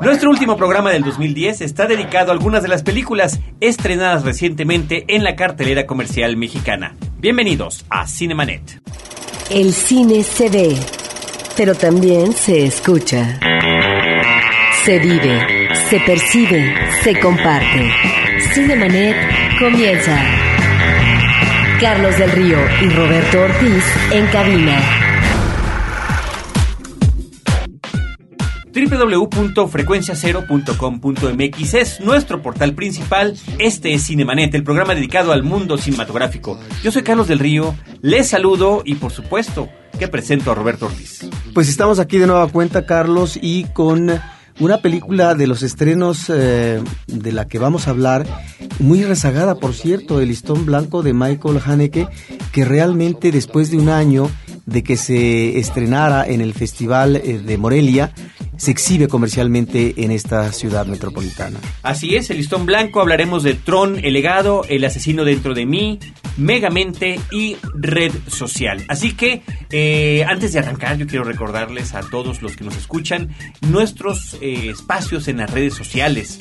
Nuestro último programa del 2010 está dedicado a algunas de las películas estrenadas recientemente en la cartelera comercial mexicana. Bienvenidos a Cinemanet. El cine se ve, pero también se escucha. Se vive, se percibe, se comparte. Cinemanet comienza. Carlos del Río y Roberto Ortiz en cabina. www.frecuenciacero.com.mx es nuestro portal principal. Este es Cinemanet, el programa dedicado al mundo cinematográfico. Yo soy Carlos del Río, les saludo y por supuesto que presento a Roberto Ortiz. Pues estamos aquí de nueva cuenta, Carlos, y con una película de los estrenos eh, de la que vamos a hablar, muy rezagada, por cierto, El listón blanco de Michael Haneke, que realmente después de un año de que se estrenara en el Festival eh, de Morelia, se exhibe comercialmente en esta ciudad metropolitana. Así es, el listón blanco, hablaremos de Tron, el legado, el asesino dentro de mí, Megamente y Red Social. Así que eh, antes de arrancar, yo quiero recordarles a todos los que nos escuchan nuestros eh, espacios en las redes sociales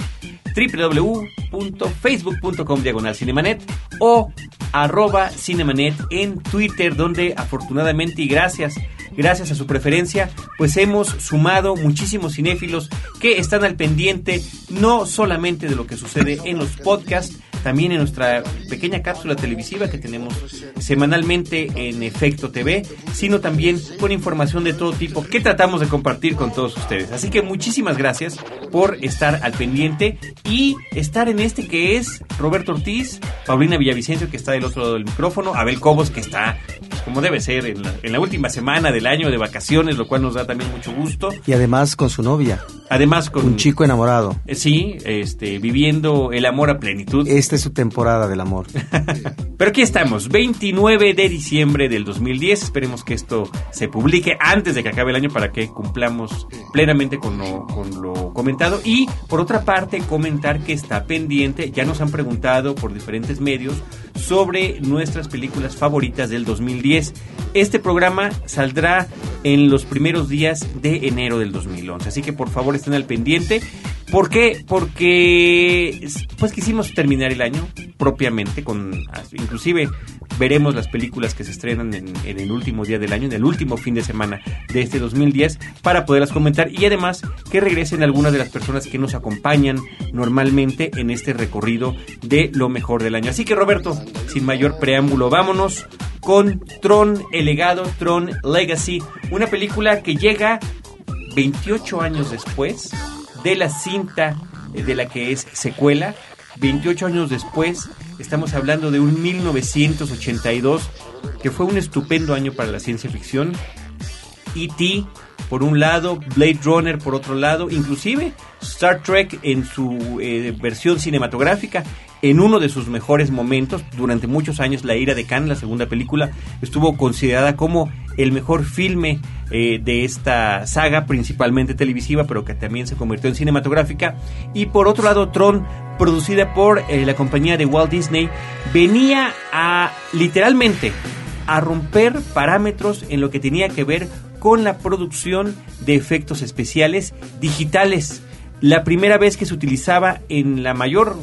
www.facebook.com diagonal cinemanet o arroba cinemanet en Twitter donde afortunadamente y gracias gracias a su preferencia, pues hemos sumado muchísimos cinéfilos que están al pendiente no solamente de lo que sucede en los podcasts, también en nuestra pequeña cápsula televisiva que tenemos semanalmente en Efecto TV, sino también con información de todo tipo que tratamos de compartir con todos ustedes. Así que muchísimas gracias por estar al pendiente y estar en este que es Roberto Ortiz, Paulina Villavicencio que está del otro lado del micrófono, Abel Cobos que está pues, como debe ser en la, en la última semana del año de vacaciones, lo cual nos da también mucho gusto. Y además con su novia. Además con un chico enamorado. Eh, sí, este, viviendo el amor a plenitud. Es su temporada del amor. Pero aquí estamos, 29 de diciembre del 2010. Esperemos que esto se publique antes de que acabe el año para que cumplamos plenamente con lo, con lo comentado. Y por otra parte, comentar que está pendiente, ya nos han preguntado por diferentes medios sobre nuestras películas favoritas del 2010. Este programa saldrá en los primeros días de enero del 2011. Así que por favor estén al pendiente. ¿Por qué? Porque pues quisimos terminar el año propiamente con inclusive veremos las películas que se estrenan en, el último día del año, en el último fin de semana de este 2010 para poderlas comentar y además que regresen algunas de las personas que nos acompañan normalmente en este recorrido de lo mejor del año. Así que Roberto, sin mayor preámbulo, vámonos con Tron, el Tron Legacy, una película que llega 28 años después de la cinta de la que es secuela. 28 años después, estamos hablando de un 1982, que fue un estupendo año para la ciencia ficción. E.T. por un lado, Blade Runner por otro lado, inclusive Star Trek en su eh, versión cinematográfica, en uno de sus mejores momentos, durante muchos años La ira de Khan, la segunda película, estuvo considerada como el mejor filme eh, de esta saga, principalmente televisiva, pero que también se convirtió en cinematográfica. Y por otro lado, Tron, producida por eh, la compañía de Walt Disney, venía a literalmente a romper parámetros en lo que tenía que ver con la producción de efectos especiales digitales. La primera vez que se utilizaba en la mayor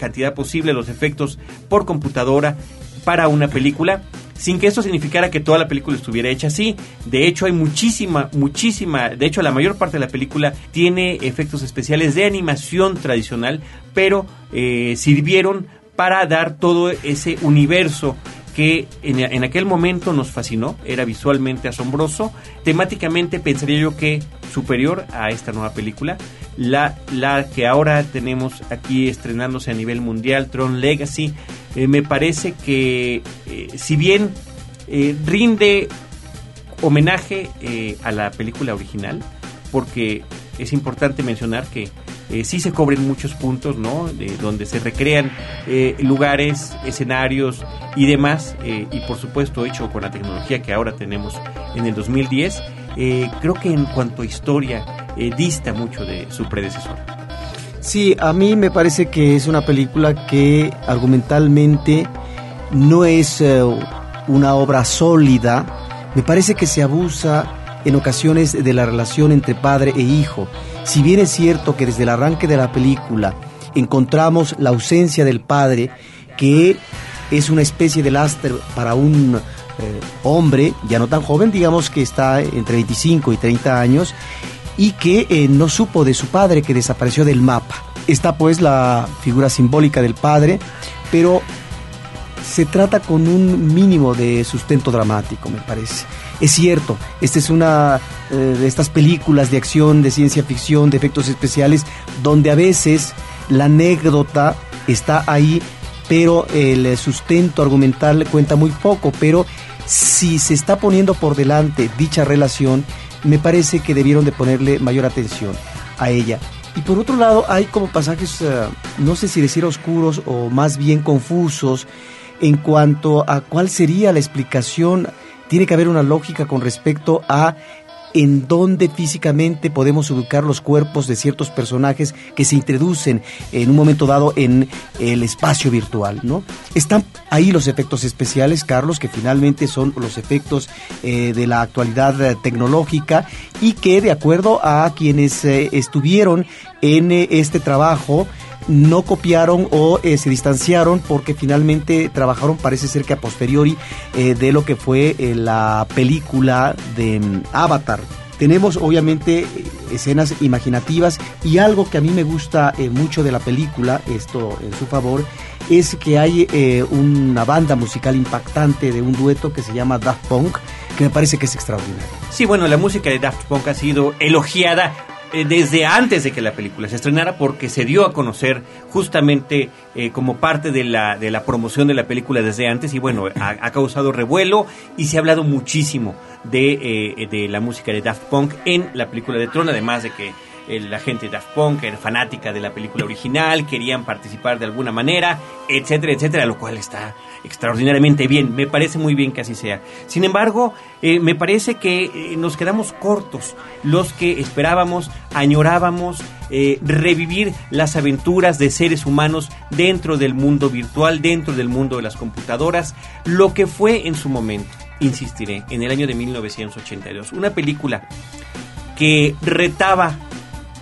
cantidad posible los efectos por computadora para una película sin que esto significara que toda la película estuviera hecha así. De hecho, hay muchísima, muchísima, de hecho, la mayor parte de la película tiene efectos especiales de animación tradicional, pero eh, sirvieron para dar todo ese universo que en, en, aquel momento nos fascinó, era visualmente asombroso, temáticamente pensaría yo que superior a esta nueva película, la, la que ahora tenemos aquí estrenándose a nivel mundial, Tron Legacy, eh, me parece que eh, si bien eh, rinde homenaje a la película original, porque es importante mencionar que eh, sí se cobren muchos puntos, ¿no? De, donde se recrean eh, lugares, escenarios y demás, eh, y por supuesto hecho con la tecnología que ahora tenemos en el 2010, creo que en cuanto a historia dista mucho de su predecesor. Sí, a mí me parece que es una película que argumentalmente no es una obra sólida, me parece que se abusa en ocasiones de la relación entre padre e hijo. Si bien es cierto que desde el arranque de la película encontramos la ausencia del padre, que es una especie de lastre para un eh, hombre, ya no tan joven, digamos que está entre 25 y 30 años, y que eh, no supo de su padre que desapareció del mapa. Está pues la figura simbólica del padre, pero se trata con un mínimo de sustento dramático, me parece. Es cierto, esta es una eh, de estas películas de acción, de ciencia ficción, de efectos especiales, donde a veces la anécdota está ahí, pero el sustento argumental cuenta muy poco, pero si se está poniendo por delante dicha relación, me parece que debieron de ponerle mayor atención a ella. Y por otro lado, hay como pasajes, eh, no sé si decir oscuros o más bien confusos, en cuanto a cuál sería la explicación. Tiene que haber una lógica con respecto a en dónde físicamente podemos ubicar los cuerpos de ciertos personajes que se introducen en un momento dado en el espacio virtual, ¿no? Están ahí los efectos especiales, Carlos, que finalmente son los efectos eh, de la actualidad eh, tecnológica y que de acuerdo a quienes eh, estuvieron en este trabajo, no copiaron o se distanciaron porque finalmente trabajaron parece ser que a posteriori de lo que fue la película de mm, Avatar tenemos obviamente escenas imaginativas y algo que a mí me gusta eh, mucho de la película, esto en su favor, es que hay eh, una banda musical impactante de un dueto que se llama Daft Punk, que me parece que es extraordinario. Sí, bueno, la música de Daft Punk ha sido elogiada eh, desde antes de que la película se estrenara porque se dio a conocer justamente eh, como parte de la, de la promoción de la película desde antes y bueno, ha, causado revuelo y se ha hablado muchísimo de, eh, de la música de Daft Punk en la película de Tron, además de que la gente de Daft Punk era fanática de la película original, querían participar de alguna manera, etcétera, etcétera, lo cual está extraordinariamente bien. Me parece muy bien que así sea. Sin embargo, eh, me parece que eh, nos quedamos cortos los que esperábamos, añorábamos eh, revivir las aventuras de seres humanos dentro del mundo virtual, dentro del mundo de las computadoras, lo que fue en su momento, insistiré, en el año de 1982. Una película que retaba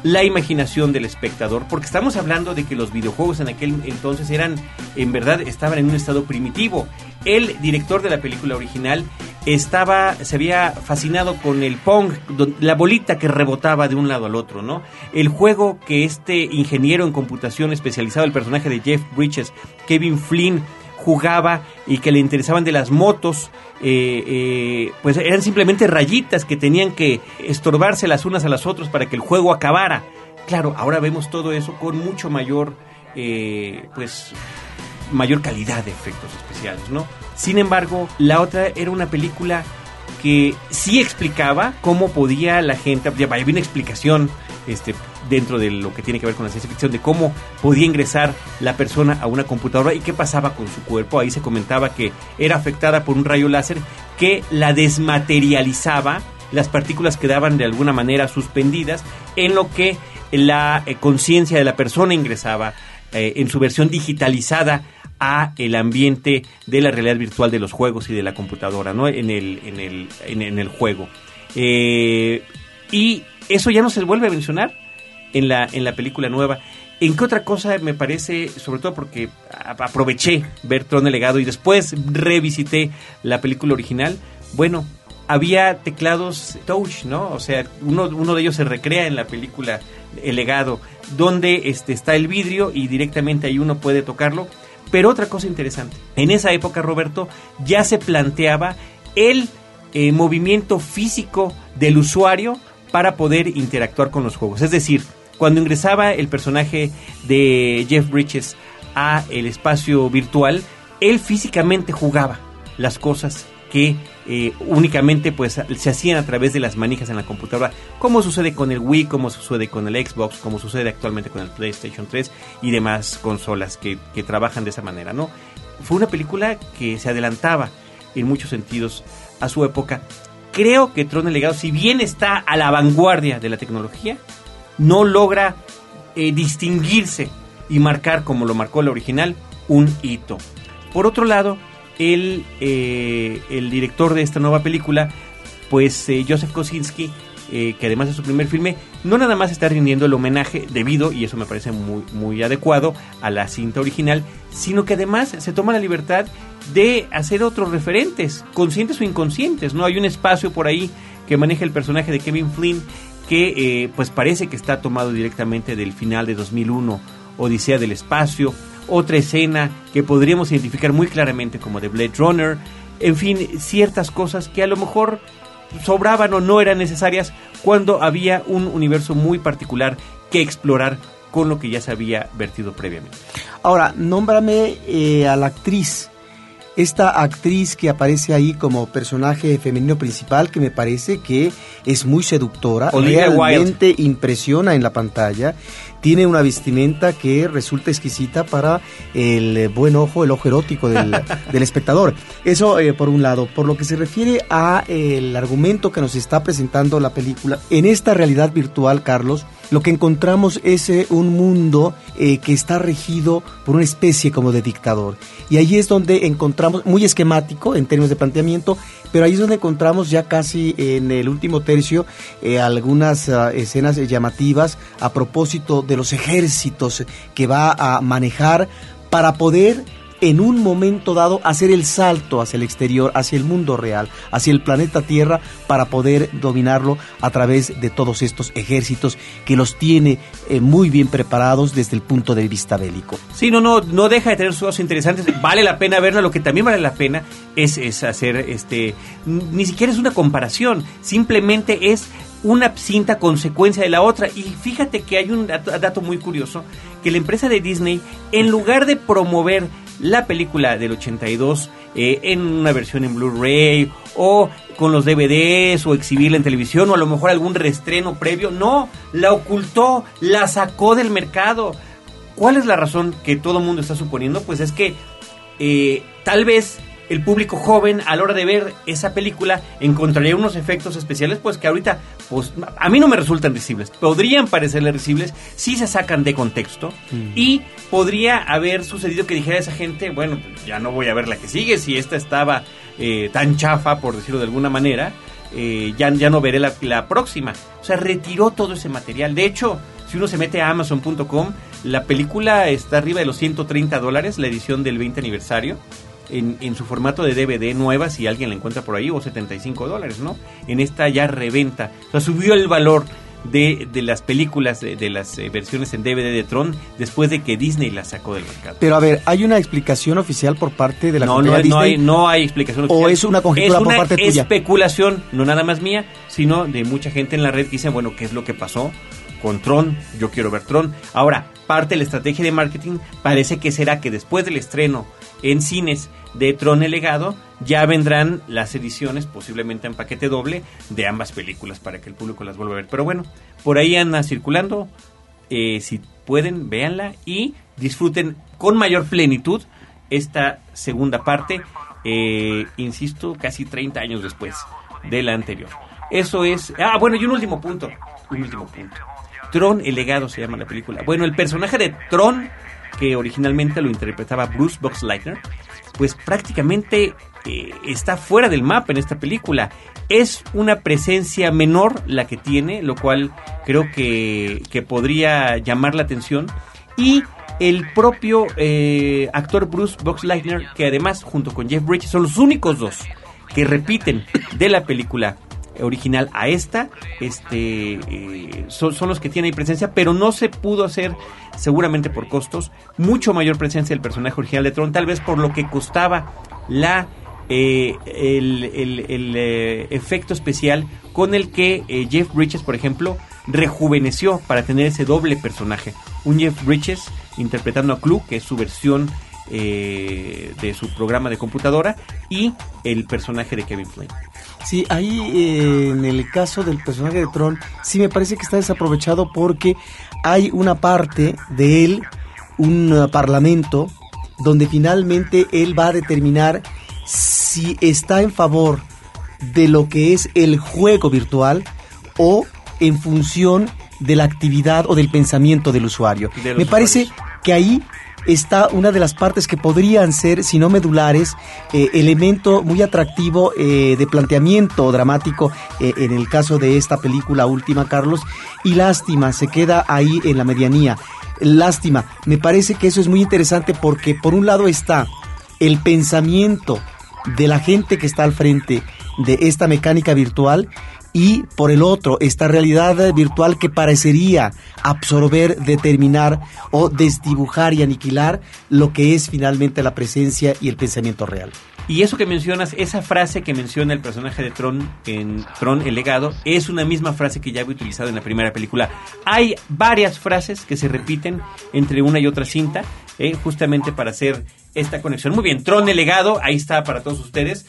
la imaginación del espectador, porque estamos hablando de que los videojuegos en aquel entonces eran, en verdad, estaban en un estado primitivo. El director de la película original estaba, se había fascinado con el Pong, la bolita que rebotaba de un lado al otro, ¿no? El juego que este ingeniero en computación especializado, el personaje de Jeff Bridges, Kevin Flynn, jugaba y que le interesaban de las motos, eh, eh, pues eran simplemente rayitas que tenían que estorbarse las unas a las otras para que el juego acabara. Claro, ahora vemos todo eso con mucho mayor, eh, pues, mayor calidad de efectos especiales, ¿no? Sin embargo, la otra era una película que sí explicaba cómo podía la gente, ya había una explicación este, dentro de lo que tiene que ver con la ciencia ficción, de cómo podía ingresar la persona a una computadora y qué pasaba con su cuerpo. Ahí se comentaba que era afectada por un rayo láser que la desmaterializaba, las partículas quedaban de alguna manera suspendidas, en lo que la eh, conciencia de la persona ingresaba eh, en su versión digitalizada a el ambiente de la realidad virtual de los juegos y de la computadora, ¿no? En el, en el, en, el juego. Eh, y eso ya no se vuelve a mencionar en la, en la película nueva. ¿En qué otra cosa me parece, sobre todo porque aproveché ver Tron el legado y después revisité la película original? Bueno, había teclados touch, ¿no? O sea, uno, uno de ellos se recrea en la película El legado, donde este, está el vidrio y directamente ahí uno puede tocarlo. Pero otra cosa interesante, en esa época, Roberto, ya se planteaba el eh, movimiento físico del usuario para poder interactuar con los juegos. Es decir, cuando ingresaba el personaje de Jeff Bridges a el espacio virtual, él físicamente jugaba las cosas que eh, únicamente pues se hacían a través de las manijas en la computadora, como sucede con el Wii, como sucede con el Xbox, como sucede actualmente con el PlayStation 3 y demás consolas que, trabajan de esa manera, ¿no? Fue una película que se adelantaba en muchos sentidos a su época creo que Tron el Legado, si bien está a la vanguardia de la tecnología, no logra eh, distinguirse y marcar, como lo marcó la original, un hito. Por otro lado, el, eh, el director de esta nueva película pues eh, Joseph Kosinski eh, que además de su primer filme, no nada más está rindiendo el homenaje debido, y eso me parece muy, muy adecuado, a la cinta original, sino que además se toma la libertad de hacer otros referentes, conscientes o inconscientes, ¿no? Hay un espacio por ahí que maneja el personaje de Kevin Flynn que pues parece que está tomado directamente del final de 2001, Odisea del Espacio, otra escena que podríamos identificar muy claramente como de Blade Runner, en fin, ciertas cosas que a lo mejor sobraban o no eran necesarias cuando había un universo muy particular que explorar con lo que ya se había vertido previamente. Ahora, nómbrame eh, a la actriz esta actriz que aparece ahí como personaje femenino principal que me parece que es muy seductora, realmente impresiona en la pantalla, tiene una vestimenta que resulta exquisita para el buen ojo, el ojo erótico del, espectador. Eso eh, por un lado. Por lo que se refiere a el argumento que nos está presentando la película, en esta realidad virtual, Carlos, lo que encontramos es eh, un mundo eh, que está regido por una especie como de dictador. Y ahí es donde encontramos, muy esquemático en términos de planteamiento, pero ahí es donde encontramos ya casi en el último tercio eh, algunas ah, escenas llamativas a propósito de los ejércitos que va a manejar para poder en un momento dado hacer el salto hacia el exterior, hacia el mundo real, hacia el planeta Tierra, para poder dominarlo a través de todos estos ejércitos que los tiene eh, muy bien preparados desde el punto de vista bélico. Sí, no, no, no deja de tener sus interesantes, vale la pena verla, lo que también vale la pena es, es hacer, este, ni siquiera es una comparación, simplemente es una cinta consecuencia de la otra. Y fíjate que hay un dato, muy curioso, que la empresa de Disney, en lugar de promover la película del 82 eh, en una versión en Blu-ray o con los DVDs o exhibirla en televisión o a lo mejor algún reestreno previo. No, la ocultó, la sacó del mercado. ¿Cuál es la razón que todo el mundo está suponiendo? Pues es que eh, tal vez el público joven a la hora de ver esa película encontraría unos efectos especiales pues que ahorita pues a mí no me resultan risibles. Podrían parecerle risibles si se sacan de contexto mm. y podría haber sucedido que dijera esa gente, bueno, ya no voy a ver la que sigue si esta estaba eh, tan chafa por decirlo de alguna manera, eh, ya, ya no veré la, la próxima. O sea, retiró todo ese material. De hecho, si uno se mete a amazon.com, la película está arriba de los 130 dólares, la edición del 20 aniversario en, su formato de DVD nueva, si alguien la encuentra por ahí, o 75 dólares, ¿no? En esta ya reventa. O sea, subió el valor de, de las películas, de, las eh, versiones en DVD de Tron, después de que Disney la sacó del mercado. Pero a ver, ¿hay una explicación oficial por parte de la no, no, Disney? No hay, no hay explicación oficial. ¿O es una conjetura por parte tuya? Es especulación, no nada más mía, sino de mucha gente en la red que dice, bueno, ¿qué es lo que pasó? con Tron, yo quiero ver Tron. Ahora, parte de la estrategia de marketing parece que será que después del estreno en cines de Tron el legado, ya vendrán las ediciones, posiblemente en paquete doble, de ambas películas para que el público las vuelva a ver. Pero bueno, por ahí anda circulando. Eh, si pueden, véanla y disfruten con mayor plenitud esta segunda parte, eh, insisto, casi 30 años después de la anterior. Eso es... Ah, bueno, y un último punto. Un último punto. Tron, el legado se llama la película. Bueno, el personaje de Tron, que originalmente lo interpretaba Bruce Boxleitner, pues prácticamente eh, está fuera del mapa en esta película. Es una presencia menor la que tiene, lo cual creo que, podría llamar la atención. Y el propio eh, actor Bruce Boxleitner, que además junto con Jeff Bridges son los únicos dos que repiten de la película original a esta, este, eh, son, los que tienen presencia, pero no se pudo hacer, seguramente por costos, mucho mayor presencia del personaje original de Tron, tal vez por lo que costaba la eh, el, eh, efecto especial con el que Jeff Bridges, por ejemplo, rejuveneció para tener ese doble personaje. Un Jeff Bridges interpretando a Clue, que es su versión de su programa de computadora, y el personaje de Kevin Flynn. Sí, ahí eh, en el caso del personaje de Tron, sí me parece que está desaprovechado porque hay una parte de él, un uh, parlamento, donde finalmente él va a determinar si está en favor de lo que es el juego virtual o en función de la actividad o del pensamiento del usuario. me parece que ahí está una de las partes que podrían ser, si no medulares, eh, elemento muy atractivo eh, de planteamiento dramático eh, en el caso de esta película última, Carlos, y lástima, se queda ahí en la medianía. Lástima, me parece que eso es muy interesante porque por un lado está el pensamiento de la gente que está al frente de esta mecánica virtual y por el otro esta realidad virtual que parecería absorber, determinar o desdibujar y aniquilar lo que es finalmente la presencia y el pensamiento real. Y eso que mencionas, esa frase que menciona el personaje de Tron en Tron el legado, es una misma frase que ya había utilizado en la primera película. Hay varias frases que se repiten entre una y otra cinta, eh, justamente para hacer esta conexión. Muy bien, Tron el legado, ahí está para todos ustedes.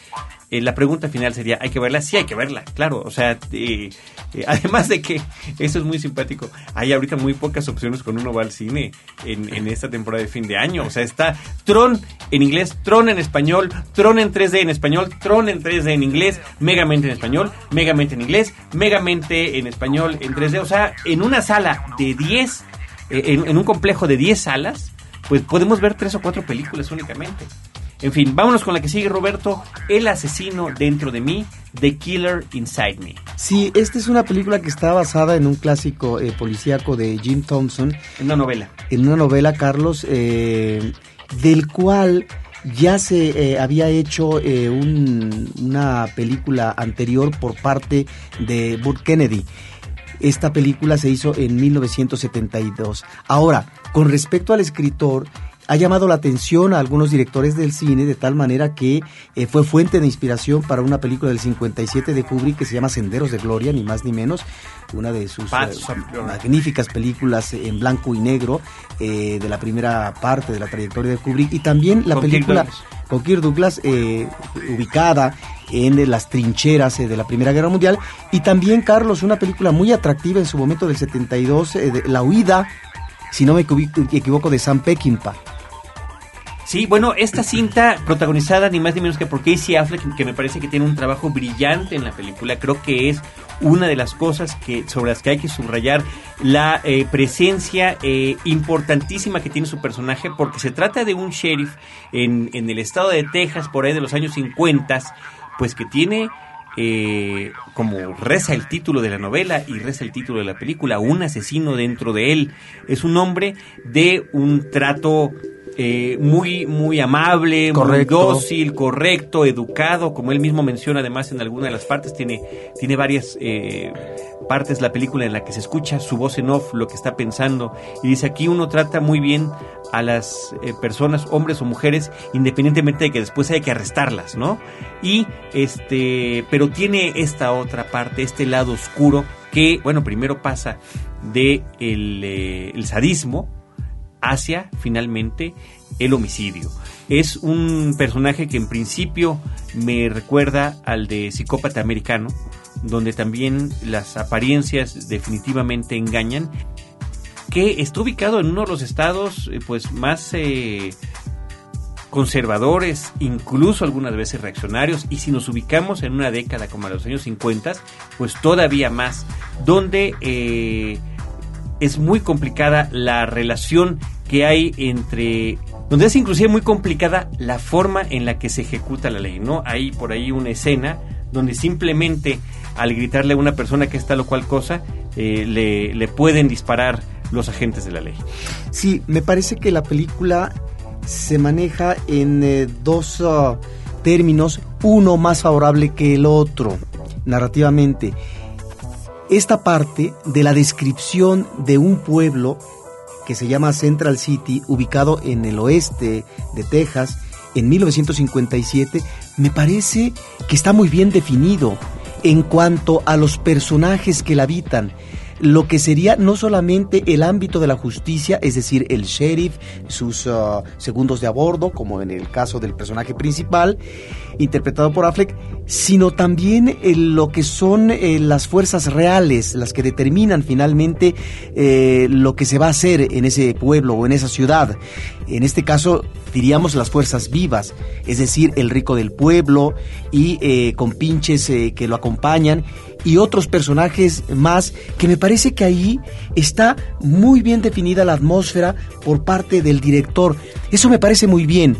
Eh, la pregunta final sería, ¿hay que verla? Sí, hay que verla, claro. O sea, eh, eh, además de que eso es muy simpático, hay ahorita muy pocas opciones cuando uno va al cine en, en, esta temporada de fin de año. O sea, está Tron en inglés, Tron en español, Tron en 3D en español, Tron en 3D en inglés, Megamente en español, Megamente en inglés, Megamente en español en 3D. O sea, en una sala de 10, en, en un complejo de 10 salas, pues podemos ver tres o cuatro películas únicamente. En fin, vámonos con la que sigue Roberto, El asesino dentro de mí, The Killer Inside Me. Sí, esta es una película que está basada en un clásico eh, policíaco de Jim Thompson. En una novela. En una novela, Carlos, eh, del cual ya se eh, había hecho eh, un, una película anterior por parte de Burt Kennedy. Esta película se hizo en 1972. Ahora, con respecto al escritor, ha llamado la atención a algunos directores del cine de tal manera que eh, fue fuente de inspiración para una película del 57 de Kubrick que se llama Senderos de Gloria, ni más ni menos, una de sus eh, magníficas películas en blanco y negro eh, de la primera parte de la trayectoria de Kubrick. Y también la Con película Kirk Douglas. con Kirk Douglas eh, ubicada en las trincheras eh, de la Primera Guerra Mundial. Y también Carlos una película muy atractiva en su momento del 72 eh, de La huida si no me equivoco, equivoco de Sam Peckinpah Sí, bueno, esta cinta protagonizada ni más ni menos que por Casey Affleck, que me parece que tiene un trabajo brillante en la película, creo que es una de las cosas que sobre las que hay que subrayar la eh, presencia eh, importantísima que tiene su personaje, porque se trata de un sheriff en, en el estado de Texas, por ahí de los años 50, pues que tiene eh, como reza el título de la novela y reza el título de la película, un asesino dentro de él. Es un hombre de un trato eh, muy, muy amable, Correcto. muy dócil, correcto, educado, como él mismo menciona además en alguna de las partes, tiene, tiene varias eh, partes la película en la que se escucha su voz en off, lo que está pensando, y dice aquí uno trata muy bien a las eh, personas, hombres o mujeres, independientemente de que después hay que arrestarlas, ¿no? Y este, pero tiene esta otra parte, este lado oscuro, que, bueno, primero pasa de el, eh, el sadismo, hacia finalmente el homicidio. Es un personaje que en principio me recuerda al de psicópata americano, donde también las apariencias definitivamente engañan, que está ubicado en uno de los estados eh, pues más eh, conservadores, incluso algunas veces reaccionarios, y si nos ubicamos en una década como a los años 50, pues todavía más, donde eh, es muy complicada la relación que hay entre donde es inclusive muy complicada la forma en la que se ejecuta la ley, ¿no? Hay por ahí una escena donde simplemente al gritarle a una persona que está lo cual cosa, eh, le, pueden disparar los agentes de la ley. Sí, me parece que la película se maneja en eh, dos uh, términos, uno más favorable que el otro, narrativamente. Esta parte de la descripción de un pueblo que se llama Central City, ubicado en el oeste de Texas, en 1957, me parece que está muy bien definido en cuanto a los personajes que la habitan lo que sería no solamente el ámbito de la justicia, es decir, el sheriff, sus uh, segundos de a bordo, como en el caso del personaje principal, interpretado por Affleck, sino también eh, lo que son eh, las fuerzas reales, las que determinan finalmente eh, lo que se va a hacer en ese pueblo o en esa ciudad. en este caso diríamos las fuerzas vivas, es decir, el rico del pueblo y eh, con pinches eh, que lo acompañan y otros personajes más que me parece que ahí está muy bien definida la atmósfera por parte del director. Eso me parece muy bien.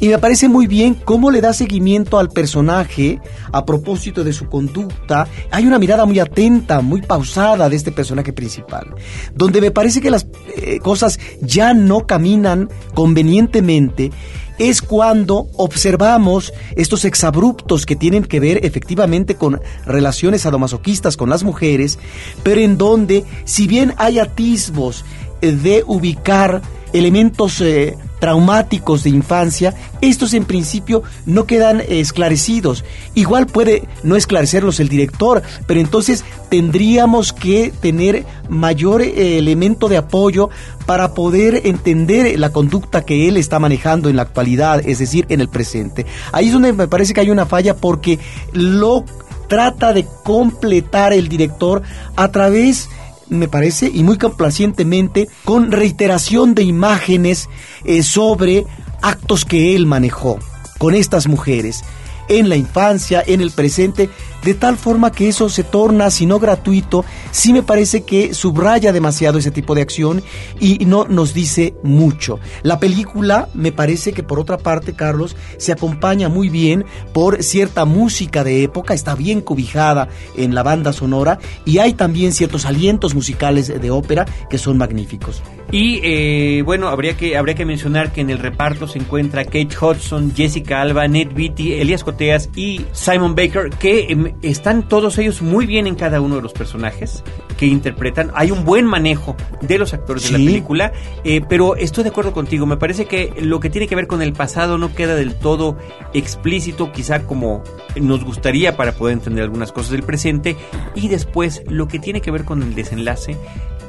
Y me parece muy bien cómo le da seguimiento al personaje a propósito de su conducta. Hay una mirada muy atenta, muy pausada de este personaje principal, donde me parece que las eh, cosas ya no caminan convenientemente es cuando observamos estos exabruptos que tienen que ver efectivamente con relaciones sadomasoquistas con las mujeres, pero en donde, si bien hay atisbos de ubicar elementos eh, traumáticos de infancia, estos en principio no quedan esclarecidos. Igual puede no esclarecerlos el director, pero entonces tendríamos que tener mayor eh, elemento de apoyo para poder entender la conducta que él está manejando en la actualidad, es decir, en el presente. Ahí es donde me parece que hay una falla porque lo trata de completar el director a través me parece, y muy complacientemente, con reiteración de imágenes eh, sobre actos que él manejó con estas mujeres en la infancia, en el presente, de tal forma que eso se torna, si no gratuito, sí me parece que subraya demasiado ese tipo de acción y no nos dice mucho. La película me parece que por otra parte, Carlos, se acompaña muy bien por cierta música de época, está bien cobijada en la banda sonora y hay también ciertos alientos musicales de ópera que son magníficos. Y eh, bueno, habría que, habría que mencionar que en el reparto se encuentra Kate Hudson, Jessica Alba, Ned Beatty, Elias Coteas y Simon Baker, que em, están todos ellos muy bien en cada uno de los personajes que interpretan. Hay un buen manejo de los actores de la película, eh, pero estoy de acuerdo contigo. Me parece que lo que tiene que ver con el pasado no queda del todo explícito, quizá como nos gustaría para poder entender algunas cosas del presente. Y después lo que tiene que ver con el desenlace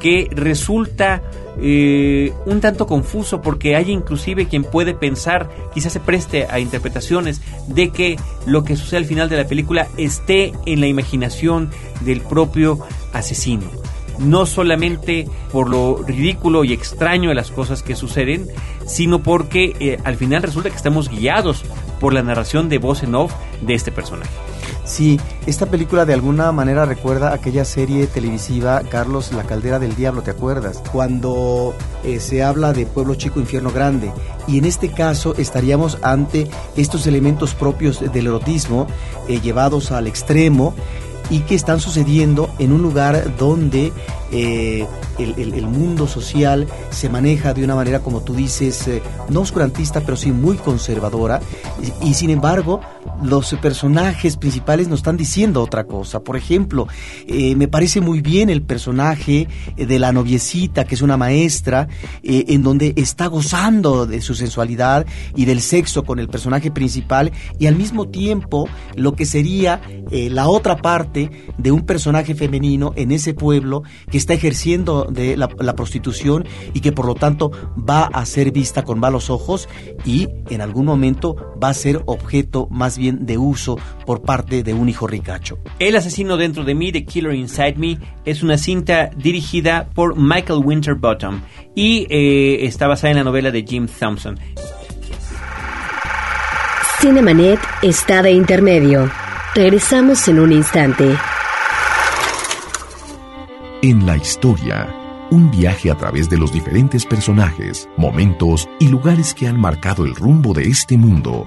que resulta eh, un tanto confuso porque hay inclusive quien puede pensar, quizás se preste a interpretaciones de que lo que sucede al final de la película esté en la imaginación del propio asesino. No solamente por lo ridículo y extraño de las cosas que suceden, sino porque eh, al final resulta que estamos guiados por la narración de voz en off de este personaje. Sí, esta película de alguna manera recuerda aquella serie televisiva, Carlos, La Caldera del Diablo, ¿te acuerdas? Cuando eh, se habla de Pueblo Chico, Infierno Grande. Y en este caso estaríamos ante estos elementos propios del erotismo eh, llevados al extremo y que están sucediendo en un lugar donde eh, el, mundo social se maneja de una manera, como tú dices, eh, no oscurantista, pero sí muy conservadora. Y, sin embargo, los personajes principales nos están diciendo otra cosa. Por ejemplo, eh, me parece muy bien el personaje de la noviecita, que es una maestra, en donde está gozando de su sensualidad y del sexo con el personaje principal, y al mismo tiempo lo que sería la otra parte de un personaje femenino en ese pueblo que está ejerciendo de la, prostitución y que por lo tanto va a ser vista con malos ojos y en algún momento va a ser objeto más bien de uso por parte de un hijo ricacho. El asesino dentro de mí, The Killer Inside Me, es una cinta dirigida por Michael Winterbottom y eh, está basada en la novela de Jim Thompson. Cinemanet está de intermedio. Regresamos en un instante. En la historia, un viaje a través de los diferentes personajes, momentos y lugares que han marcado el rumbo de este mundo.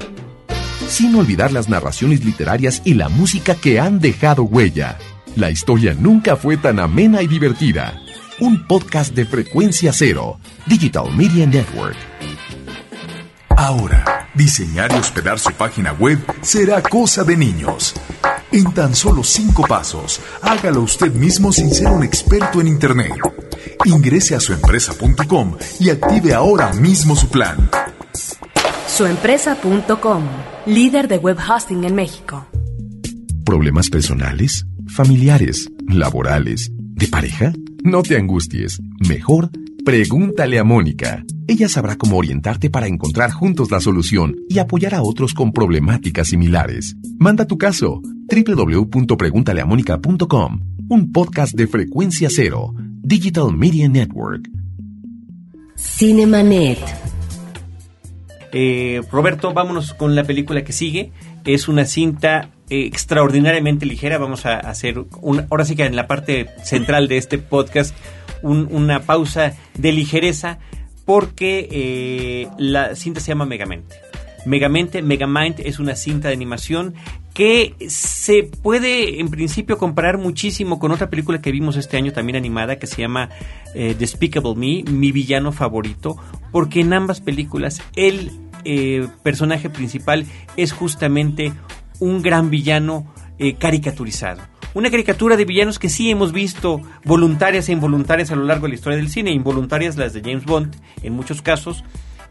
Sin olvidar las narraciones literarias y la música que han dejado huella. La historia nunca fue tan amena y divertida. Un podcast de frecuencia cero, Digital Media Network. Ahora, diseñar y hospedar su página web será cosa de niños. En tan solo cinco pasos, hágalo usted mismo sin ser un experto en Internet. Ingrese a suempresa.com y active ahora mismo su plan. Suempresa.com, líder de web hosting en México. ¿Problemas personales, familiares, laborales, de pareja? No te angusties. Mejor pregúntale a Mónica. Ella sabrá cómo orientarte para encontrar juntos la solución y apoyar a otros con problemáticas similares. Manda tu caso www.preguntaleamónica.com, un podcast de frecuencia cero, Digital Media Network. Cinemanet. Eh, Roberto, vámonos con la película que sigue. Es una cinta eh, extraordinariamente ligera. Vamos a hacer, un, ahora sí que en la parte central de este podcast, un- una pausa de ligereza porque eh, la cinta se llama Megamente. Megamente, Megamind es una cinta de animación que se puede en principio comparar muchísimo con otra película que vimos este año también animada que se llama eh, Despicable Me, mi villano favorito, porque en ambas películas el eh, personaje principal es justamente un gran villano eh, caricaturizado. Una caricatura de villanos que sí hemos visto voluntarias e involuntarias a lo largo de la historia del cine, involuntarias las de James Bond en muchos casos,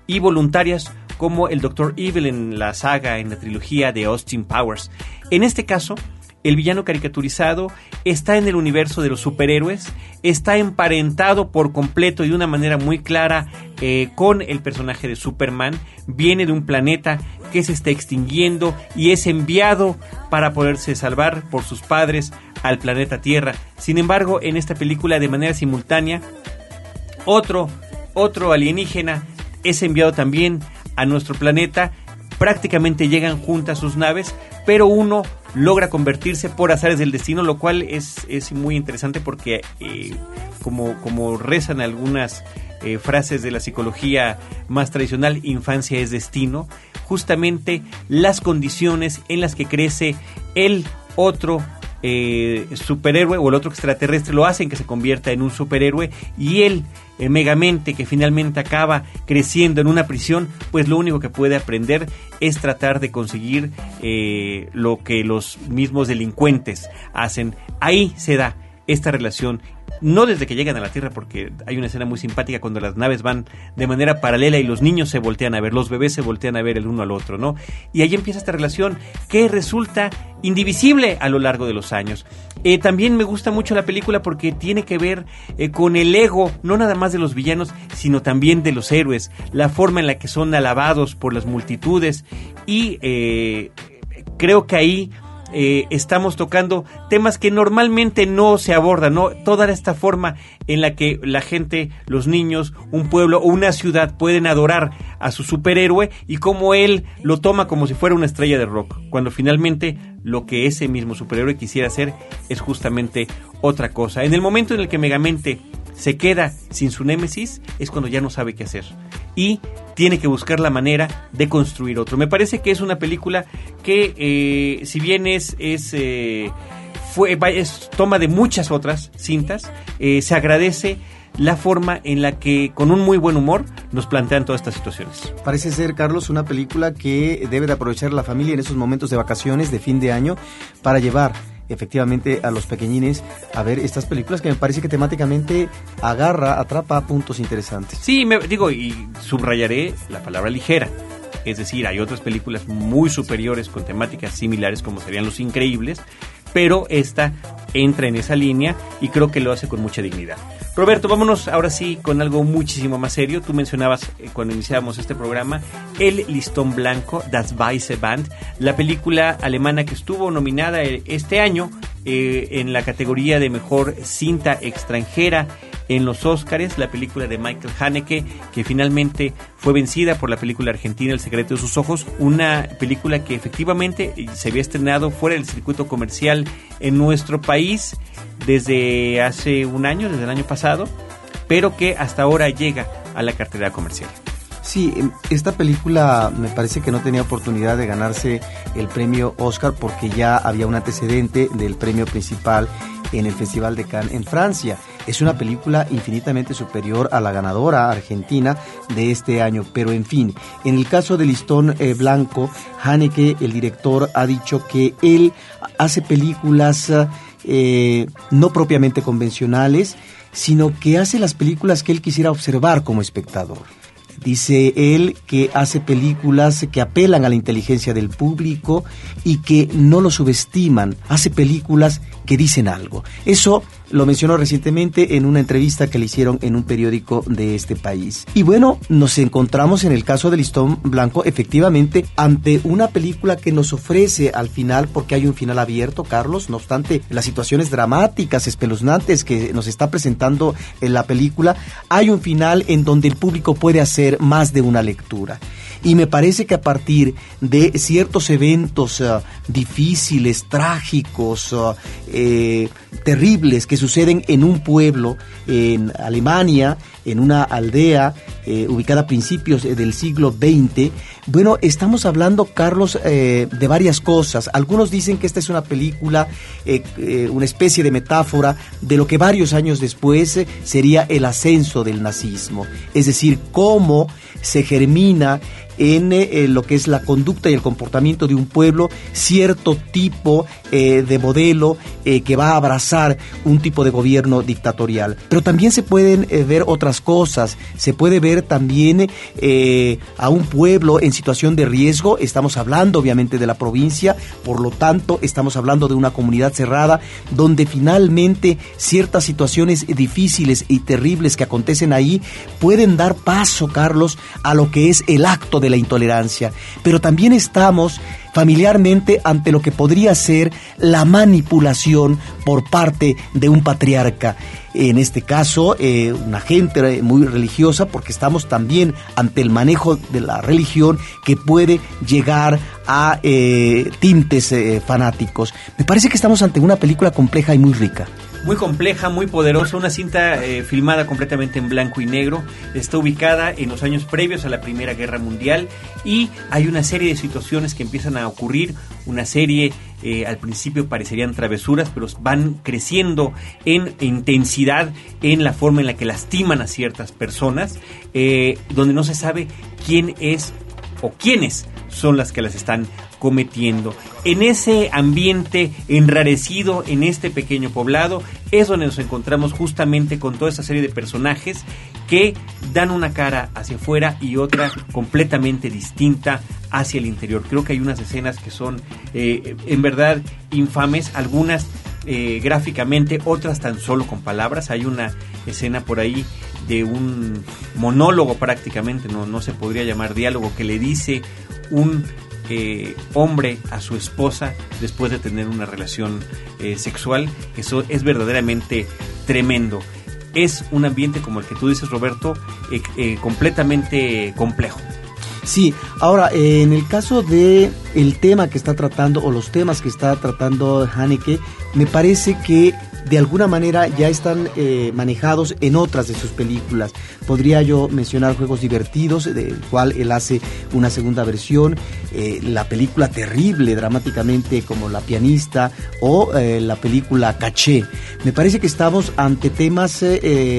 y voluntarias como el Dr. Evil en la saga, en la trilogía de Austin Powers. En este caso, el villano caricaturizado está en el universo de los superhéroes, está emparentado por completo y de una manera muy clara eh, con el personaje de Superman, viene de un planeta que se está extinguiendo y es enviado para poderse salvar por sus padres al planeta Tierra. Sin embargo, en esta película de manera simultánea, otro, otro alienígena es enviado también a nuestro planeta. Prácticamente llegan juntas sus naves, pero uno logra convertirse por azares del destino, lo cual es, es muy interesante porque, eh, como, como rezan algunas eh, frases de la psicología más tradicional, infancia es destino, justamente las condiciones en las que crece el otro eh, superhéroe o el otro extraterrestre lo hacen que se convierta en un superhéroe y él, eh, Megamente, que finalmente acaba creciendo en una prisión, pues lo único que puede aprender es tratar de conseguir eh, lo que los mismos delincuentes hacen. Ahí se da esta relación no desde que llegan a la Tierra, porque hay una escena muy simpática cuando las naves van de manera paralela y los niños se voltean a ver, los bebés se voltean a ver el uno al otro, ¿no? Y ahí empieza esta relación que resulta indivisible a lo largo de los años. Eh, también me gusta mucho la película porque tiene que ver eh, con el ego, no nada más de los villanos, sino también de los héroes, la forma en la que son alabados por las multitudes y eh, creo que ahí eh, estamos tocando temas que normalmente no se abordan, ¿no? Toda esta forma en la que la gente, los niños, un pueblo o una ciudad pueden adorar a su superhéroe y cómo él lo toma como si fuera una estrella de rock, cuando finalmente lo que ese mismo superhéroe quisiera hacer es justamente otra cosa. En el momento en el que Megamente se queda sin su némesis es cuando ya no sabe qué hacer y tiene que buscar la manera de construir otro. Me parece que es una película que eh, si bien es, es, eh, fue, es toma de muchas otras cintas, eh, se agradece la forma en la que con un muy buen humor nos plantean todas estas situaciones. Parece ser, Carlos, una película que debe de aprovechar la familia en esos momentos de vacaciones de fin de año para llevar efectivamente a los pequeñines a ver estas películas que me parece que temáticamente agarra, atrapa puntos interesantes. Sí, me, digo, y subrayaré la palabra ligera. Es decir, hay otras películas muy superiores con temáticas similares como serían Los Increíbles, pero esta entra en esa línea y creo que lo hace con mucha dignidad. Roberto, vámonos ahora sí con algo muchísimo más serio. Tú mencionabas eh, cuando iniciábamos este programa El Listón Blanco, Das Weiße Band, la película alemana que estuvo nominada eh, este año eh, en la categoría de mejor cinta extranjera en los Óscares, la película de Michael Haneke, que finalmente fue vencida por la película argentina El secreto de sus ojos, una película que efectivamente se había estrenado fuera del circuito comercial en nuestro país desde hace un año, desde el año pasado, pero que hasta ahora llega a la cartera comercial. Sí, esta película me parece que no tenía oportunidad de ganarse el premio Oscar porque ya había un antecedente del premio principal en el Festival de Cannes en Francia. Es una película infinitamente superior a la ganadora argentina de este año, pero en fin, en el caso de Listón eh, Blanco, Haneke, el director, ha dicho que él hace películas eh, no propiamente convencionales, sino que hace las películas que él quisiera observar como espectador. Dice él que hace películas que apelan a la inteligencia del público y que no lo subestiman. Hace películas que dicen algo. Eso lo mencionó recientemente en una entrevista que le hicieron en un periódico de este país. Y bueno, nos encontramos en el caso de Listón Blanco efectivamente ante una película que nos ofrece al final, porque hay un final abierto, Carlos, no obstante las situaciones dramáticas, espeluznantes que nos está presentando en la película, hay un final en donde el público puede hacer más de una lectura. Y me parece que a partir de ciertos eventos uh, difíciles, trágicos, uh, eh, terribles que suceden en un pueblo, en Alemania, en una aldea eh, ubicada a principios del siglo XX, bueno, estamos hablando, Carlos, eh, de varias cosas. Algunos dicen que esta es una película, una especie de metáfora de lo que varios años después sería el ascenso del nazismo. Es decir, cómo se germina en eh, lo que es la conducta y el comportamiento de un pueblo, cierto tipo eh, de modelo eh, que va a abrazar un tipo de gobierno dictatorial. Pero también se pueden ver otras cosas, se puede ver también a un pueblo en situación de riesgo, estamos hablando obviamente de la provincia, por lo tanto estamos hablando de una comunidad cerrada donde finalmente ciertas situaciones difíciles y terribles que acontecen ahí pueden dar paso, Carlos, a lo que es el acto de la intolerancia, pero también estamos familiarmente ante lo que podría ser la manipulación por parte de un patriarca. En este caso, eh, una gente muy religiosa, porque estamos también ante el manejo de la religión que puede llegar a eh, tintes eh, fanáticos. Me parece que estamos ante una película compleja y muy rica muy compleja, muy poderosa, una cinta eh, filmada completamente en blanco y negro, está ubicada en los años previos a la Primera Guerra Mundial y hay una serie de situaciones que empiezan a ocurrir, una serie eh, al principio parecerían travesuras, pero van creciendo en intensidad en la forma en la que lastiman a ciertas personas, eh, donde no se sabe quién es o quiénes son las que las están cometiendo. En ese ambiente enrarecido, en este pequeño poblado, es donde nos encontramos justamente con toda esa serie de personajes que dan una cara hacia afuera y otra completamente distinta hacia el interior. Creo que hay unas escenas que son eh, en verdad infames, algunas eh, gráficamente, otras tan solo con palabras. Hay una escena por ahí de un monólogo prácticamente, no, no se podría llamar diálogo, que le dice un eh, hombre a su esposa después de tener una relación eh, sexual. Eso es verdaderamente tremendo. Es un ambiente, como el que tú dices, Roberto, eh, completamente complejo. Sí, ahora, en el caso de el tema que está tratando o los temas que está tratando Haneke, me parece que de alguna manera ya están eh, manejados en otras de sus películas. Podría yo mencionar Juegos Divertidos, del cual él hace una segunda versión, eh, la película terrible dramáticamente como La pianista o eh, la película Caché. Me parece que estamos ante temas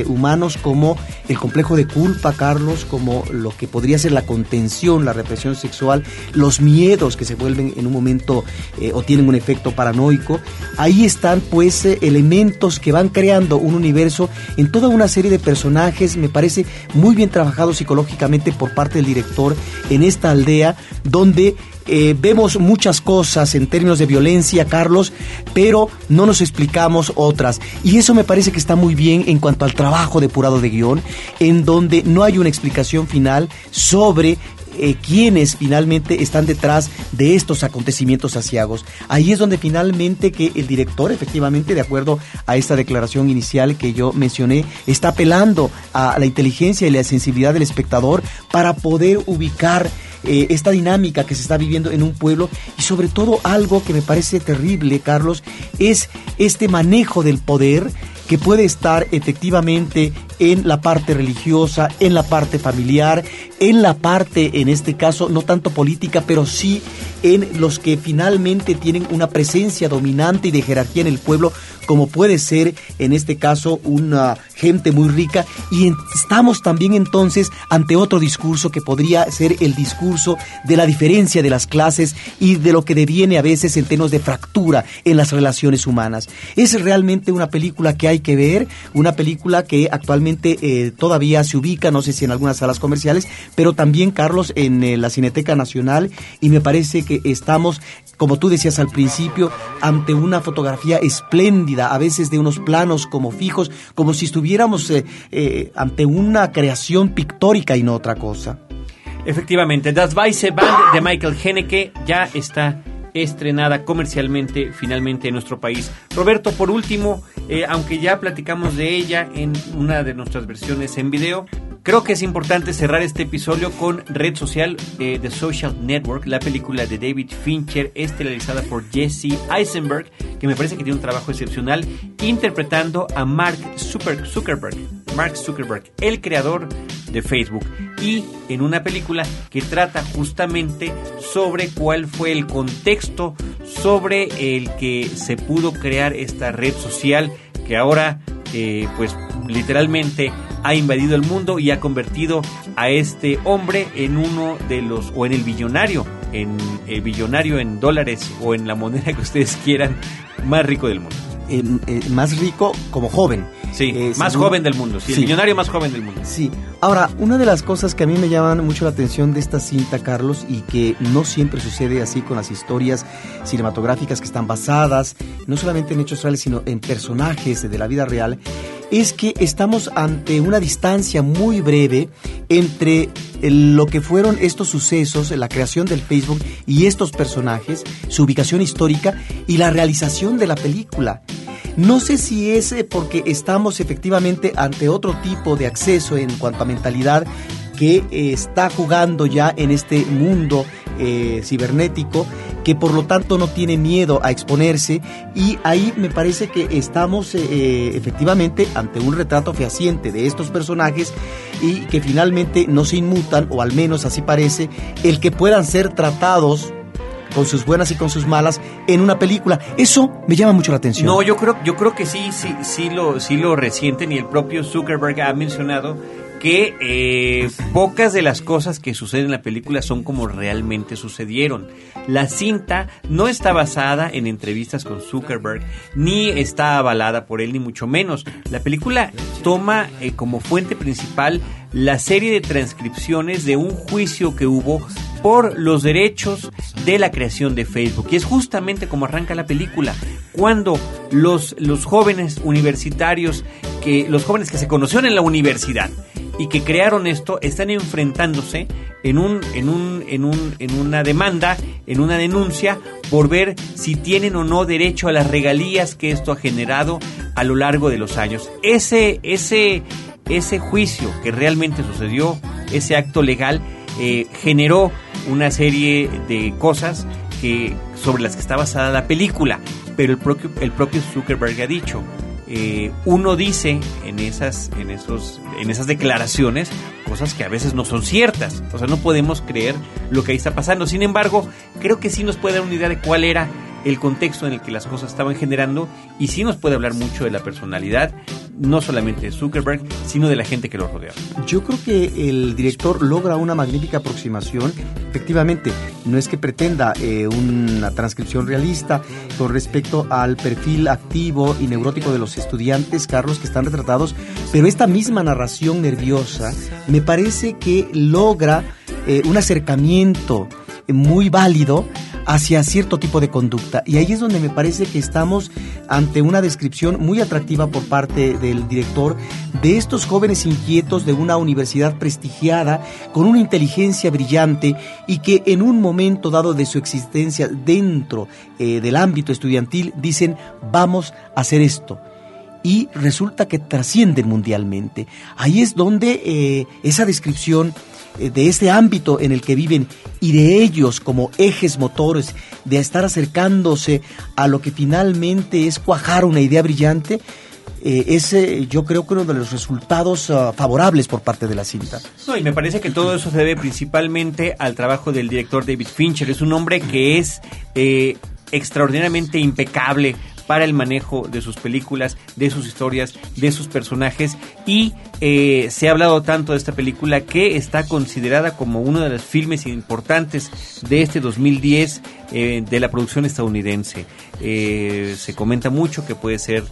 humanos como el complejo de culpa, Carlos, como lo que podría ser la contención, la represión sexual, los miedos que se vuelven en un momento o tienen un efecto paranoico. Ahí están pues elementos que van creando un universo en toda una serie de personajes, me parece muy bien trabajado psicológicamente por parte del director en esta aldea, donde eh, vemos muchas cosas en términos de violencia, Carlos, pero no nos explicamos otras. Y eso me parece que está muy bien en cuanto al trabajo depurado de guion, en donde no hay una explicación final sobre eh, quienes finalmente están detrás de estos acontecimientos asiagos. Ahí es donde finalmente que el director, efectivamente, de acuerdo a esta declaración inicial que yo mencioné, está apelando a la inteligencia y la sensibilidad del espectador para poder ubicar eh, esta dinámica que se está viviendo en un pueblo y sobre todo algo que me parece terrible, Carlos, es este manejo del poder que puede estar efectivamente en la parte religiosa, en la parte familiar, en la parte, en este caso, no tanto política, pero sí en los que finalmente tienen una presencia dominante y de jerarquía en el pueblo, como puede ser en este caso una gente muy rica. Y estamos también entonces ante otro discurso que podría ser el discurso de la diferencia de las clases y de lo que deviene a veces en términos de fractura en las relaciones humanas. Es realmente una película que hay hay que ver, una película que actualmente eh, todavía se ubica, no sé si en algunas salas comerciales, pero también, Carlos, en eh, la Cineteca Nacional y me parece que estamos como tú decías al principio, ante una fotografía espléndida, a veces de unos planos como fijos, como si estuviéramos eh, ante una creación pictórica y no otra cosa. Efectivamente, Das Weiße Band de Michael Haneke ya está estrenada comercialmente finalmente en nuestro país. Roberto, por último, eh, aunque ya platicamos de ella en una de nuestras versiones en video, creo que es importante cerrar este episodio con Red Social, eh, The Social Network, la película de David Fincher, estelarizada por Jesse Eisenberg, que me parece que tiene un trabajo excepcional, interpretando a Mark Zuckerberg. Mark Zuckerberg, el creador de Facebook, y en una película que trata justamente sobre cuál fue el contexto sobre el que se pudo crear esta red social que ahora eh, pues literalmente ha invadido el mundo y ha convertido a este hombre en uno de los o en el billonario en el billonario en dólares o en la moneda que ustedes quieran más rico del mundo eh, eh, más rico como joven. Sí, eh, más joven del mundo, sí, el millonario más joven del mundo. Sí. Ahora, una de las cosas que a mí me llaman mucho la atención de esta cinta, Carlos, y que no siempre sucede así con las historias cinematográficas que están basadas, no solamente en hechos reales, sino en personajes de la vida real, es que estamos ante una distancia muy breve entre lo que fueron estos sucesos, la creación del Facebook y estos personajes, su ubicación histórica y la realización de la película. No sé si es eh, porque estamos efectivamente ante otro tipo de acceso en cuanto a mentalidad que eh, está jugando ya en este mundo eh, cibernético, que por lo tanto no tiene miedo a exponerse y ahí me parece que estamos efectivamente ante un retrato fehaciente de estos personajes y que finalmente no se inmutan, o al menos así parece, el que puedan ser tratados con sus buenas y con sus malas en una película. Eso me llama mucho la atención. No, yo creo, yo creo que sí, sí, sí lo, sí lo resienten y el propio Zuckerberg ha mencionado que eh, pocas de las cosas que suceden en la película son como realmente sucedieron. La cinta no está basada en entrevistas con Zuckerberg, ni está avalada por él, ni mucho menos. La película toma eh, como fuente principal la serie de transcripciones de un juicio que hubo por los derechos de la creación de Facebook. Y es justamente como arranca la película, cuando los, los jóvenes universitarios, que, los jóvenes que se conocieron en la universidad, y que crearon esto están enfrentándose en un en un en un en una demanda, en una denuncia por ver si tienen o no derecho a las regalías que esto ha generado a lo largo de los años. Ese ese ese juicio que realmente sucedió, ese acto legal eh, generó una serie de cosas que sobre las que está basada la película, pero el propio el propio Zuckerberg ha dicho eh, uno dice en esas, en, esos, en esas declaraciones cosas que a veces no son ciertas. O sea, no podemos creer lo que ahí está pasando. Sin embargo, creo que sí nos puede dar una idea de cuál era el contexto en el que las cosas estaban generando y sí nos puede hablar mucho de la personalidad, no solamente de Zuckerberg, sino de la gente que lo rodea. Yo creo que el director logra una magnífica aproximación. Efectivamente, no es que pretenda eh, una transcripción realista con respecto al perfil activo y neurótico de los estudiantes, Carlos, que están retratados, pero esta misma narración nerviosa me parece que logra eh, un acercamiento muy válido hacia cierto tipo de conducta. Y ahí es donde me parece que estamos ante una descripción muy atractiva por parte del director de estos jóvenes inquietos de una universidad prestigiada, con una inteligencia brillante y que en un momento dado de su existencia dentro eh, del ámbito estudiantil dicen vamos a hacer esto y resulta que trascienden mundialmente. Ahí es donde eh, esa descripción de este ámbito en el que viven y de ellos como ejes motores de estar acercándose a lo que finalmente es cuajar una idea brillante, eh, es yo creo que uno de los resultados ah, favorables por parte de la cinta. No, y me parece que todo eso se debe principalmente al trabajo del director David Fincher. Es un hombre que es eh, extraordinariamente impecable para el manejo de sus películas, de sus historias, de sus personajes y eh, se ha hablado tanto de esta película que está considerada como uno de los filmes importantes de este 2010 eh, de la producción estadounidense. Eh, se comenta mucho que puede ser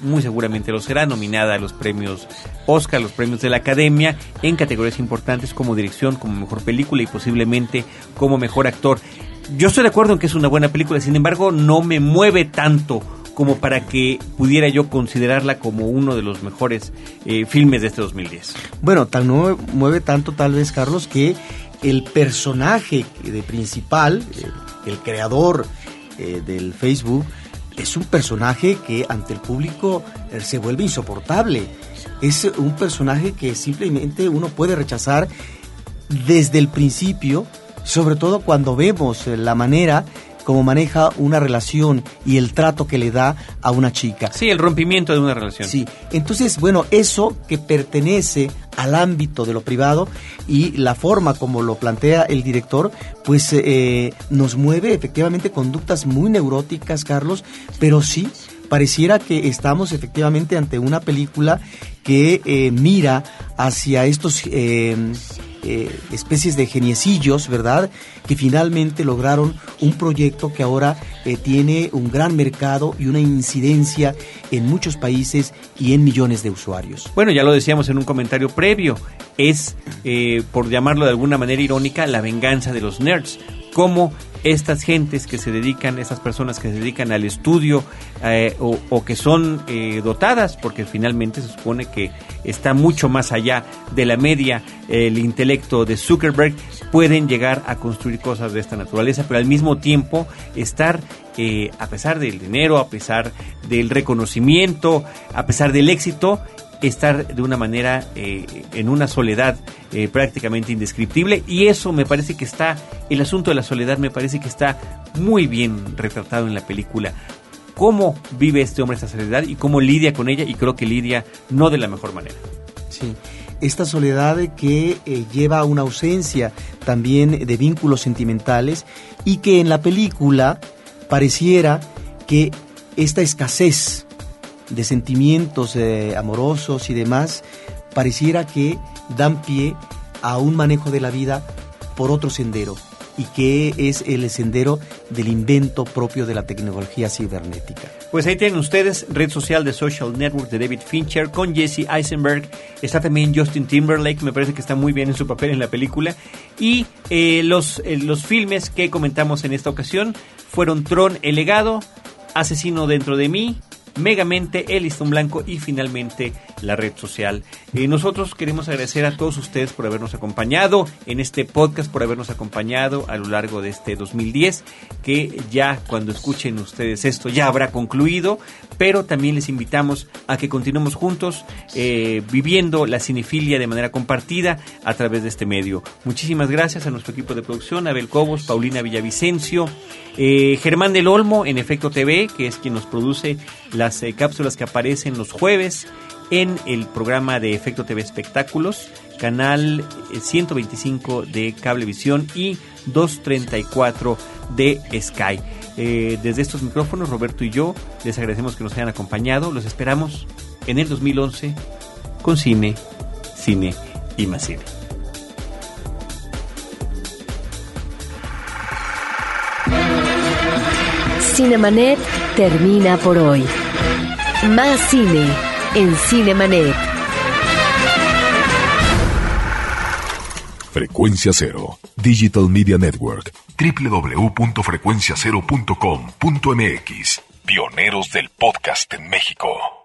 muy seguramente lo será, nominada a los premios Oscar, los premios de la Academia, en categorías importantes como dirección, como mejor película y posiblemente como mejor actor. Yo estoy de acuerdo en que es una buena película, sin embargo no me mueve tanto como para que pudiera yo considerarla como uno de los mejores eh, filmes de este 2010. Bueno, tal no mueve tanto tal vez, Carlos, que el personaje de principal, eh, el creador eh, del Facebook, es un personaje que ante el público se vuelve insoportable. Es un personaje que simplemente uno puede rechazar desde el principio, sobre todo cuando vemos la manera cómo maneja una relación y el trato que le da a una chica. Sí, el rompimiento de una relación. Sí, entonces, bueno, eso que pertenece al ámbito de lo privado y la forma como lo plantea el director, pues eh, nos mueve efectivamente conductas muy neuróticas, Carlos, pero sí pareciera que estamos efectivamente ante una película que eh, mira hacia estos eh, eh, especies de geniecillos, ¿verdad? Que finalmente lograron un proyecto que ahora eh, tiene un gran mercado y una incidencia en muchos países y en millones de usuarios. Bueno, ya lo decíamos en un comentario previo, es, eh, por llamarlo de alguna manera irónica, la venganza de los nerds. Cómo estas gentes que se dedican, estas personas que se dedican al estudio eh, o, que son eh, dotadas, porque finalmente se supone que está mucho más allá de la media el intelecto de Zuckerberg, pueden llegar a construir cosas de esta naturaleza, pero al mismo tiempo estar, eh, a pesar del dinero, a pesar del reconocimiento, a pesar del éxito, estar de una manera eh, en una soledad eh, prácticamente indescriptible y eso me parece que está, el asunto de la soledad me parece que está muy bien retratado en la película. Cómo vive este hombre esta soledad y cómo lidia con ella y creo que lidia no de la mejor manera. Sí, esta soledad que eh, lleva a una ausencia también de vínculos sentimentales y que en la película pareciera que esta escasez de sentimientos eh, amorosos y demás, pareciera que dan pie a un manejo de la vida por otro sendero y que es el sendero del invento propio de la tecnología cibernética. Pues ahí tienen ustedes red social de Social Network de David Fincher con Jesse Eisenberg. Está también Justin Timberlake, me parece que está muy bien en su papel en la película. Y eh, los, eh, los filmes que comentamos en esta ocasión fueron Tron, El legado, Asesino dentro de mí, Megamente, El Listón Blanco y finalmente la red social. Eh, nosotros queremos agradecer a todos ustedes por habernos acompañado en este podcast, por habernos acompañado a lo largo de este 2010, que ya cuando escuchen ustedes esto ya habrá concluido, pero también les invitamos a que continuemos juntos eh, viviendo la cinefilia de manera compartida a través de este medio. Muchísimas gracias a nuestro equipo de producción, Abel Cobos, Paulina Villavicencio, eh, Germán del Olmo en Efecto TV, que es quien nos produce las cápsulas que aparecen los jueves en el programa de Efecto TV Espectáculos, canal 125 eh, de Cablevisión y 234 de Sky. Eh, desde estos micrófonos, Roberto y yo les agradecemos que nos hayan acompañado. Los esperamos en el 2011 con cine, cine y más cine. Cinemanet termina por hoy. Más cine en Cinemanet. Frecuencia Cero, Digital Media Network, www.frecuenciacero.com.mx, pioneros del podcast en México.